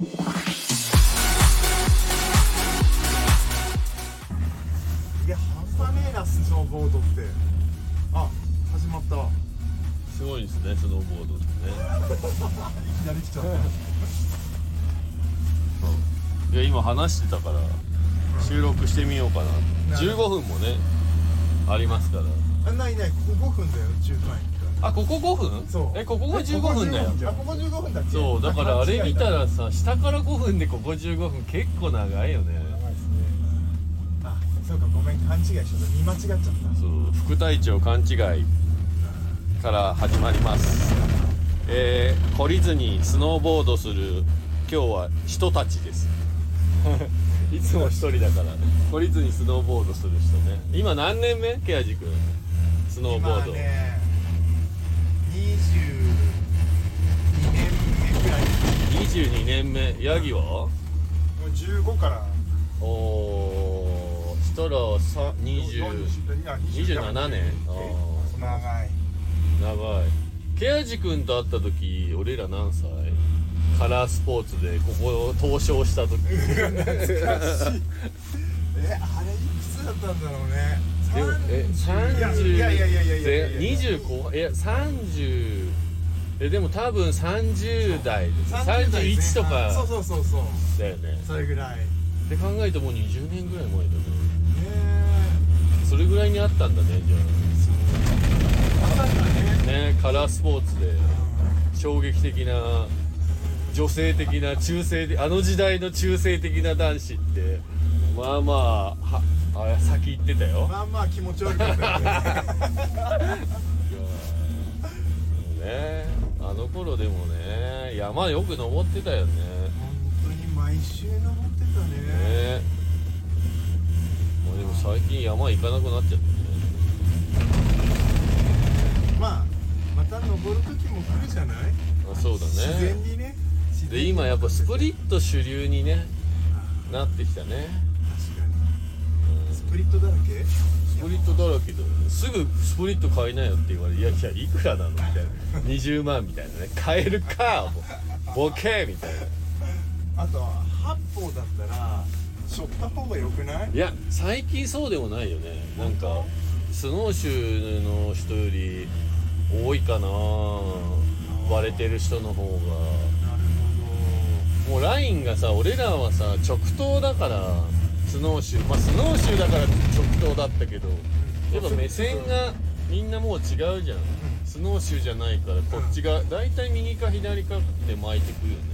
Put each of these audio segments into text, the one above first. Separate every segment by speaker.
Speaker 1: いや半端ねえなスノーボードって。あ始まった。い
Speaker 2: すごいですねスノーボードってね。
Speaker 1: きなり来ちゃった。
Speaker 2: いや今話してたから収録してみようかな。
Speaker 1: なる
Speaker 2: 15分もねありますから。
Speaker 1: あないないここ5分だよ中間駅
Speaker 2: あここ5分？
Speaker 1: そう。
Speaker 2: えここが15分だよ。
Speaker 1: あここ15分だっけ？
Speaker 2: そうだからあれ見た
Speaker 1: ら
Speaker 2: らさ下から5分でここ15分結構長いよね。
Speaker 1: 長いですねあそうかごめん勘違いしちゃった。見間違っちゃった。
Speaker 2: そう副隊長勘違いから始まります。えー、懲りずにスノーボードする今日は人たちです。いつも一人だから。懲りずにスノーボードする人ね。今何年目？ケアジ君。スノーボード、
Speaker 1: 22年目くらい。
Speaker 2: 22年目ヤギは？
Speaker 1: もう15から。
Speaker 2: おおしたらさ20 27年。
Speaker 1: 長い。
Speaker 2: 長い。ケアジ君と会った時俺ら何歳？カラースポーツでここを東証した時。
Speaker 1: 懐かしい。えあれいくつだったんだろうね
Speaker 2: でもえ
Speaker 1: 30いやいやいやいやいやいやいや
Speaker 2: 20後半いや30えでも多分30代です。
Speaker 1: 30代前
Speaker 2: 31と
Speaker 1: 半そう
Speaker 2: か
Speaker 1: そうそうそう。
Speaker 2: だよね。
Speaker 1: それぐらい。ね
Speaker 2: で考えるともう20年ぐらい前だね。
Speaker 1: え。
Speaker 2: それぐらいにあったんだねじゃ
Speaker 1: まさかね。
Speaker 2: あねカラースポーツで衝撃的な女性的な中性的あの時代の中性的な男子ってまあまあはあ先行ってたよ。
Speaker 1: まあまあ気持ち悪かったよね
Speaker 2: ね。あの頃でもね山よく登ってたよね
Speaker 1: 本当に毎週登ってたね。
Speaker 2: ね。もうでも最近山行かなくなっちゃったね
Speaker 1: まあまた登る時も来るじゃない？
Speaker 2: あそうだ
Speaker 1: 自然
Speaker 2: ね
Speaker 1: にね。自然に
Speaker 2: で今やっぱスプリット主流にねなってきたね、
Speaker 1: プリットだらけ？
Speaker 2: スプリットだらけですぐスプリット買いなよって言われて「いやいやいくらなの?」みたいな。20万みたいなね。買えるかボケみたいな。
Speaker 1: あと八方だったらしょった方が良くない？
Speaker 2: いや最近そうでもないよね。なんかスノーシューの人より多いかな。割れてる人の方が。
Speaker 1: なる
Speaker 2: もうラインがさ俺らはさ直投だからスノーシュー。まあスノーシューだから直投だったけど。やっぱ目線がみんなもう違うじゃん。スノーシューじゃないからこっちが大体右か左かで巻いてくるよね。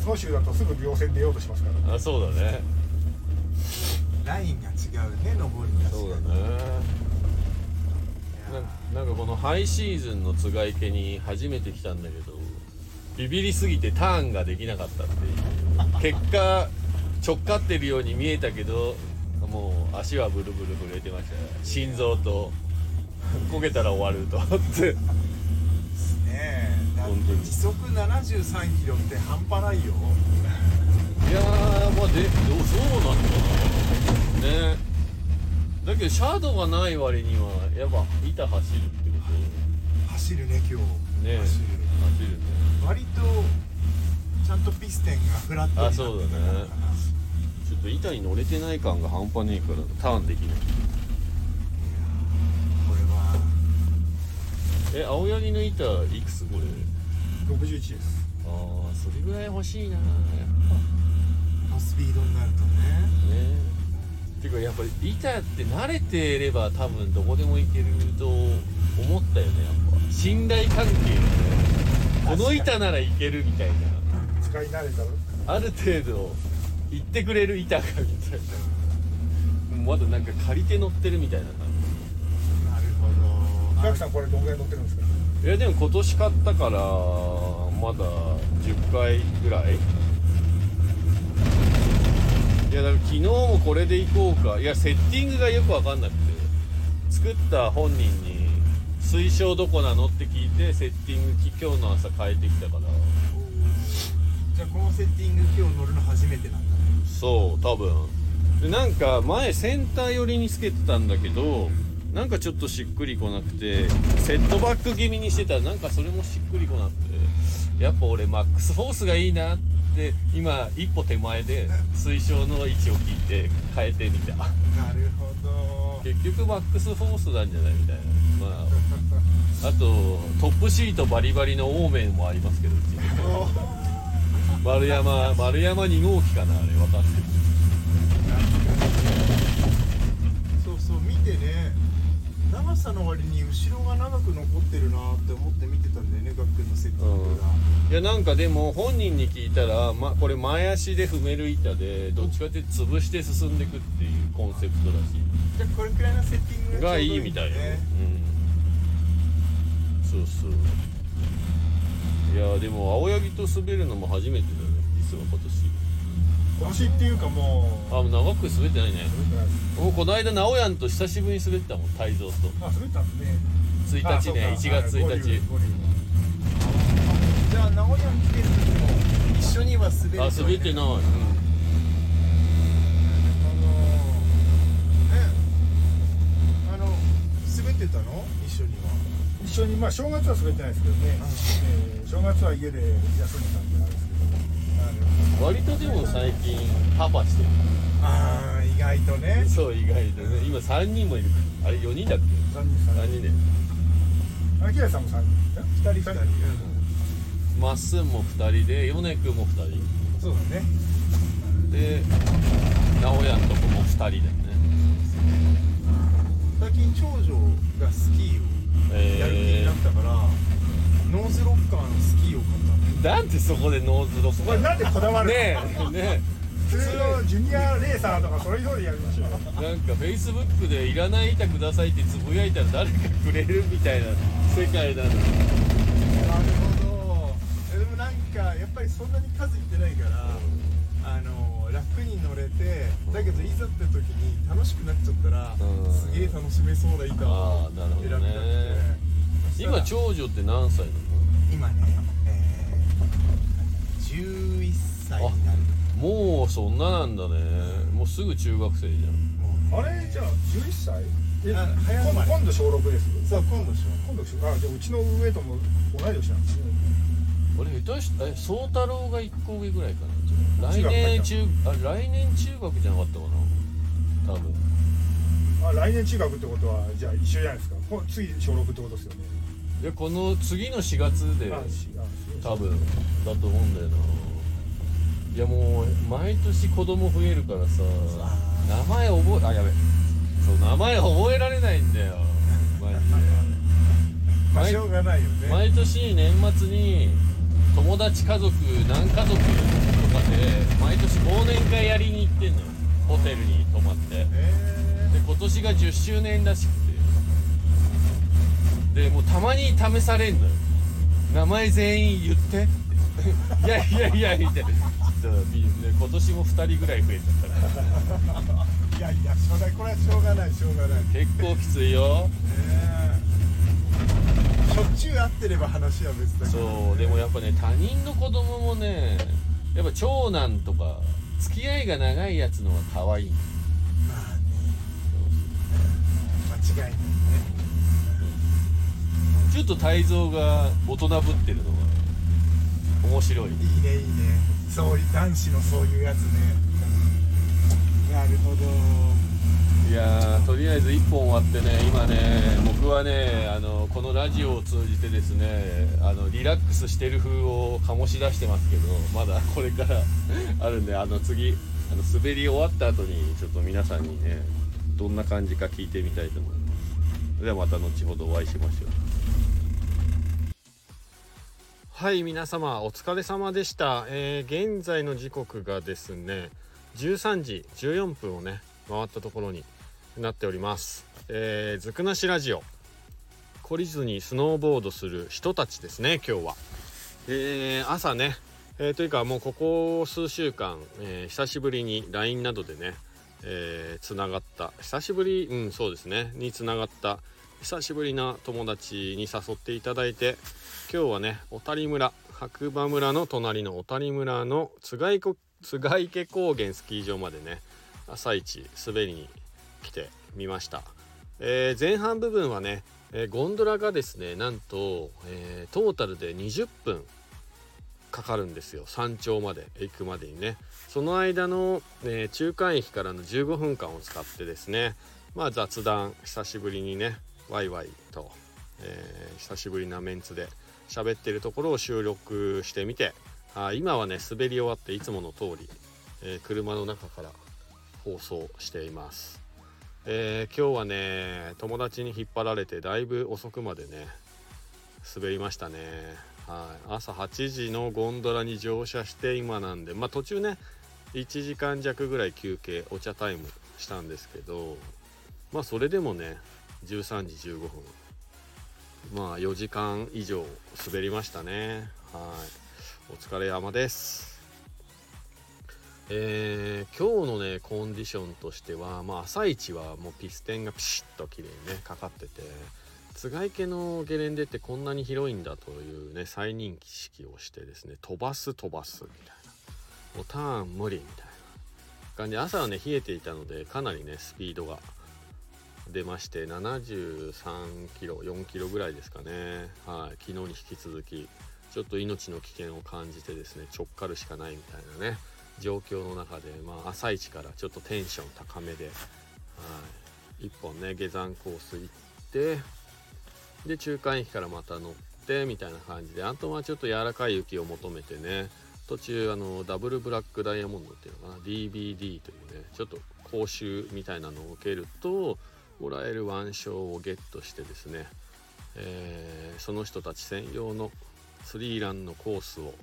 Speaker 3: スノーシューだとすぐ秒線出ようとしますから。
Speaker 2: あそうだね。
Speaker 1: ラインが違うね登りが
Speaker 2: そうだね。ななんかこのハイシーズンのつがい家に初めて来たんだけどビビりすぎてターンができなかったっていう。結果ちょっかってるように見えたけどもう足はブルブル震えてましたよ心臓と焦げたら終わると思って。
Speaker 1: ねえだっ
Speaker 2: 本当
Speaker 1: 時速73キロって半端ないよ。
Speaker 2: いやーまあでどうそうなのかな。ね。だけどシャドウがない割にはやっぱ板走るってこ
Speaker 1: 走るね今日。
Speaker 2: とね
Speaker 1: 走る。
Speaker 2: 走るね。
Speaker 1: 割とちゃんとピステンがフラットになってた
Speaker 2: あそうだね。ちょっと板に乗れてない感が半端ねえからターンできない。
Speaker 1: これは。
Speaker 2: え青柳の板いくつこれ
Speaker 3: ？61です。
Speaker 2: ああそれぐらい欲しいな。やっ
Speaker 1: のスピードになるとね
Speaker 2: ぱ。ね。てかやっぱり板って慣れてれば多分どこでも行けると思ったよねやっぱ。信頼関係この板ならいけるみたいな。
Speaker 3: 使い慣れたら
Speaker 2: ある程度行ってくれる板が。みたいなまだなんか借りて乗ってるみたいな感
Speaker 1: なるほど。
Speaker 3: ザクさんこれど。んぐらい乗ってるんですか
Speaker 2: じいやでも今年買ったからまだ10回ぐらい。いやだから昨日もこれで行こうか。いやセッティングがよく分かんなくて。作った本人に推奨どこなのって聞いてセッティング今日の朝変えてきたから
Speaker 1: セッティング今日乗るの初めてなんだね
Speaker 2: そう多分。でなんか前センター寄りにつけてたんだけどなんかちょっとしっくりこなくてセットバック気味にしてた。らなんかそれもしっくりこなくて。やっぱ俺マックスフォースがいいなってで今一歩手前で推奨の位置を聞いて変えてみた。
Speaker 1: なるほど。
Speaker 2: 結局マックスフォースなんじゃないみたいな。まああとトップシートバリバリのオーメンもありますけどうち。に 丸山丸山2号機かなあれ分かって。る
Speaker 1: そうそう見てね。長さの割に後ろが長く残ってるなって思って見てたんだよねガックンのセッティングが、
Speaker 2: いやなんかでも本人に聞いたら、ま、これ前足で踏める板でどっちかって潰して進んでいくっていうコンセプトらし。
Speaker 1: じゃあこれくらいのセッティング
Speaker 2: いがいいみたいよ、
Speaker 1: ね
Speaker 2: うん。そうそういやでも青柳と滑るのも初めてだね実は今
Speaker 3: 今年っていうかもう
Speaker 2: 年あもう長く滑ってないね。もうこの間直哉と久しぶりに滑ったもん泰造と。
Speaker 3: あ滑ったんですね。
Speaker 2: 1日ね1月1日。
Speaker 3: 五流五流
Speaker 1: じゃあ名古屋に来てる時も一緒には滑る
Speaker 2: あ滑ってない、うん。
Speaker 1: あのえあの滑ってたの？一緒には
Speaker 3: 一緒にまあ正月は滑ってないですけどね、えー正月は家で休んでたんであれですけど。
Speaker 2: 割とでも最近パパしてる。
Speaker 1: ああ意外とね。
Speaker 2: そう意外とね。今3人もいる。あれ4人だっけ
Speaker 3: ？3人
Speaker 2: 3
Speaker 3: 3
Speaker 2: 人で。
Speaker 3: 人秋谷さんも3人
Speaker 1: 二人二人。
Speaker 2: まっすんも2人で米君も2人。
Speaker 1: そうだね。
Speaker 2: で直哉のとこも2人だよね。
Speaker 1: 最近長女がスキーをノーズロッカーのスキーを買った
Speaker 2: なんでそこでノーズロッ
Speaker 3: これなんでこだわるの？
Speaker 2: ねえね
Speaker 3: 普通のジュニアレーサーとかそれ以上でやりましょ。う
Speaker 2: えなんかフェイスブックでいらない板くださいってつぶやいたら誰かくれるみたいな世界なの。
Speaker 1: なるほど。えでもなんかやっぱりそんなに数いってないから、あの楽に乗れてだけどいざって時に楽しくなっちゃったら、
Speaker 2: うん。
Speaker 1: すげえ楽しめそうな板を
Speaker 2: あーなるほどね。
Speaker 1: 選びたくて
Speaker 2: 今長女って何歳なの？
Speaker 1: 今ね、えー、11歳になる。
Speaker 2: もうそんななんだね。もうすぐ中学生じゃん。
Speaker 3: あれ？じゃあ11歳？え今度今度小6です？
Speaker 1: そう今度しよ
Speaker 3: 今度小あじゃあうちの上とも同い年なんですね。
Speaker 2: 俺下手しえ宗太郎が1個上ぐらいかな。来年中あ来年中学じゃなかったかな？多分。
Speaker 3: あ来年中学ってことはじゃあ一緒じゃないですか。こ次小6ってことですよね
Speaker 2: いやこの次の4月で多分だと思うんだよな。いやもう毎年子供増えるからさ名前覚えあやべ。そう名前覚えられないんだよ。マジで。
Speaker 1: まあしょうがないよね。
Speaker 2: 毎年年末に友達家族何家族とかで毎年忘年会やりに行ってんのよ。ホテルに泊まって。で
Speaker 1: え
Speaker 2: 今年が10周年らしくてでもうたまに試されんのよ。名前全員言って。いやいやいやみたいな。今年も2人ぐらい増えちゃったから
Speaker 1: ー、いやいやしょうがないこれはしょうがないしょうがない。ね
Speaker 2: 結構きついよ。
Speaker 1: え。しょっちゅう会ってれば話は別だけど、
Speaker 2: そうでもやっぱね他人の子供もねやっぱ長男とか付き合いが長いやつの方が可愛い。
Speaker 1: まあね。間違いないね
Speaker 2: ちょっと泰造が大人ぶってるのが面白い。
Speaker 1: いいねいいね。そういう男子のそういうやつね。なるほど。
Speaker 2: いやーとりあえず1本終わってね今ね僕はねあのこのラジオを通じてですねあのリラックスしてる風を醸し出してますけどまだこれから あるんであの次あの滑り終わった後にちょっと皆さんにねどんな感じか聞いてみたいと思います。ではまた後ほどお会いしましょうはい皆様お疲れ様でした、えー現在の時刻がですね13時14分をね回ったところになっております、えー、ずくなしラジオ。懲りずにスノーボードする人たちですね今日は、えー朝ね、えーというかもうここ数週間、えー久しぶりに LINE などでねえーがった。久しぶりうんそうですね。につながった久しぶりな友達に誘っていただいて今日はね小谷村白馬村の隣の小谷村の津賀池津賀池高原スキー場までね朝一滑りに来てみました、えー前半部分はね、えーゴンドラがですねなんと、えートータルで20分かかるんですよ。山頂まで行くまでにね。その間の、え中間駅からの15分間を使ってですねまあ雑談久しぶりにねワイワイと、えー、久しぶりなメンツで喋ってるところを収録してみてあ今はね滑り終わっていつもの通り、えー、車の中から放送しています、えー、今日はね友達に引っ張られてだいぶ遅くまでね滑りましたね。はい。朝8時のゴンドラに乗車して今なんでまあ途中ね1時間弱ぐらい休憩お茶タイムしたんですけどまあそれでもね13時15分。まあ4時間以上滑りましたね。はい。お疲れ様です。えー、今日のねコンディションとしてはまあ朝一はもうピステンがピシッと綺麗にねかかってて津賀池のゲレンデってこんなに広いんだというね再認識をしてですね飛ばす飛ばすみたいな。もうターン無理みたいな感じで朝はね冷えていたのでかなりねスピードが出まして73キロ4キロぐらいですかね。はい。昨日に引き続きちょっと命の危険を感じてですねちょっかるしかないみたいなね状況の中で、まあ、朝一からちょっとテンション高めで、はい、1本ね下山コース行ってで中間駅からまた乗ってみたいな感じであとはちょっと柔らかい雪を求めてね途中あのダブルブラックダイヤモンドっていうのかな DBD というねちょっと講習みたいなのを受けるともらえる腕章をゲットしてですね、えー、その人たち専用のスリーランのコースを、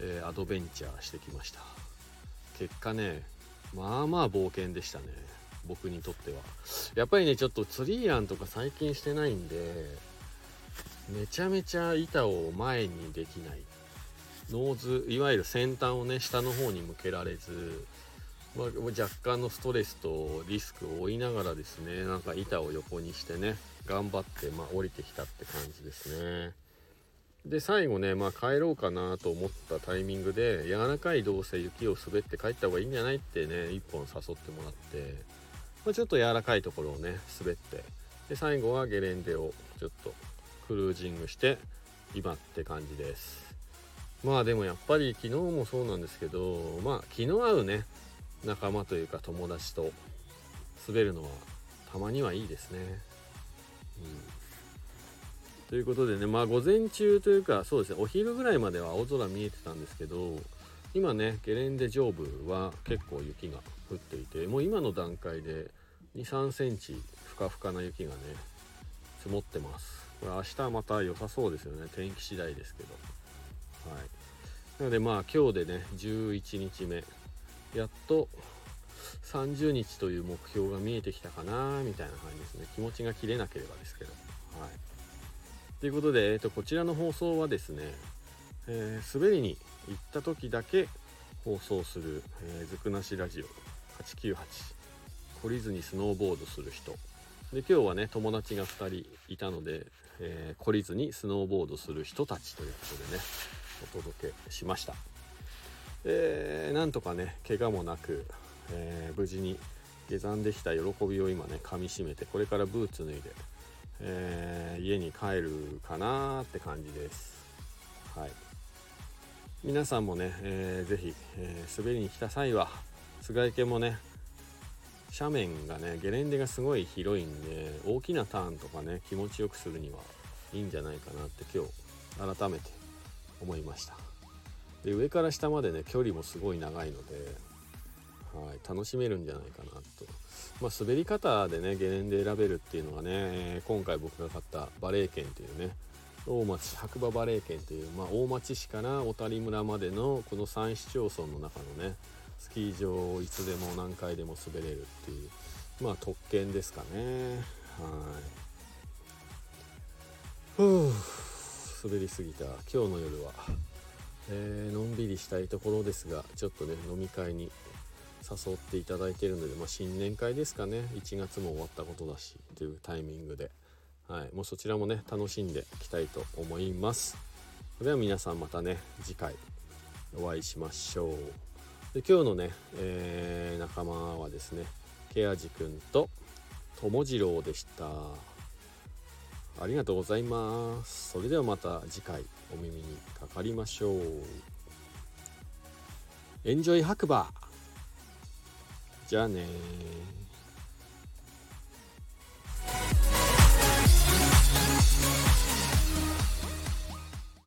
Speaker 2: えー、アドベンチャーしてきました。結果ねまあまあ冒険でしたね。僕にとっては。やっぱりねちょっとツリーランとか最近してないんでめちゃめちゃ板を前にできない。ノーズいわゆる先端をね下の方に向けられずまあ、若干のストレスとリスクを負いながらですねなんか板を横にしてね頑張って、まあ、降りてきたって感じですね。で最後ね、まあ、帰ろうかなと思ったタイミングで柔らかいどうせ雪を滑って帰った方がいいんじゃないってね1本誘ってもらって、まあ、ちょっと柔らかいところをね滑ってで最後はゲレンデをちょっとクルージングして今って感じです。まあでもやっぱり昨日もそうなんですけどまあ気の合うね仲間というか友達と滑るのはたまにはいいですね。うん、ということでねまあ午前中というかそうですねお昼ぐらいまでは青空見えてたんですけど今ねゲレンデ上部は結構雪が降っていてもう今の段階で2 3センチふかふかな雪がね積もってます。これ明日また良さそうですよね。天気次第ですけど。はい。なのでまあ今日でね11日目。やっと30日という目標が見えてきたかなみたいな感じですね。気持ちが切れなければですけど。はい。ということで、えー、とこちらの放送はですね、えー、滑りに行った時だけ放送する、えー、ずくなしラジオ898懲りずにスノーボードする人。で今日はね友達が2人いたので、えー、懲りずにスノーボードする人たちということでねお届けしました。えー、なんとかね怪我もなく、えー、無事に下山できた喜びを今ねかみしめてこれからブーツ脱いで、えー、家に帰るかなって感じです。はい。皆さんもね、えー、ぜひ、えー、滑りに来た際は菅池もね斜面がねゲレンデがすごい広いんで大きなターンとかね気持ちよくするにはいいんじゃないかなって今日改めて思いました。で上から下までね距離もすごい長いので、はい、楽しめるんじゃないかなと、まあ、滑り方でねゲレンデ選べるっていうのがね、え、今回僕が買ったバレー券というね大町白馬バレー券という、まあ、大町市から小谷村までのこの3市町村の中のねスキー場をいつでも何回でも滑れるっていうまあ特権ですかね。はい。ふう。滑りすぎた。今日の夜は。えー、のんびりしたいところですがちょっとね飲み会に誘っていただいてるので、まあ、新年会ですかね。1月も終わったことだしというタイミングで、はい、もうそちらもね楽しんでいきたいと思います。では皆さんまたね次回お会いしましょう。で今日のね、えー、仲間はですねケアジくんと友次郎でした。ありがとうございます。それではまた次回お耳にかかりましょう。エンジョイ白馬じゃあね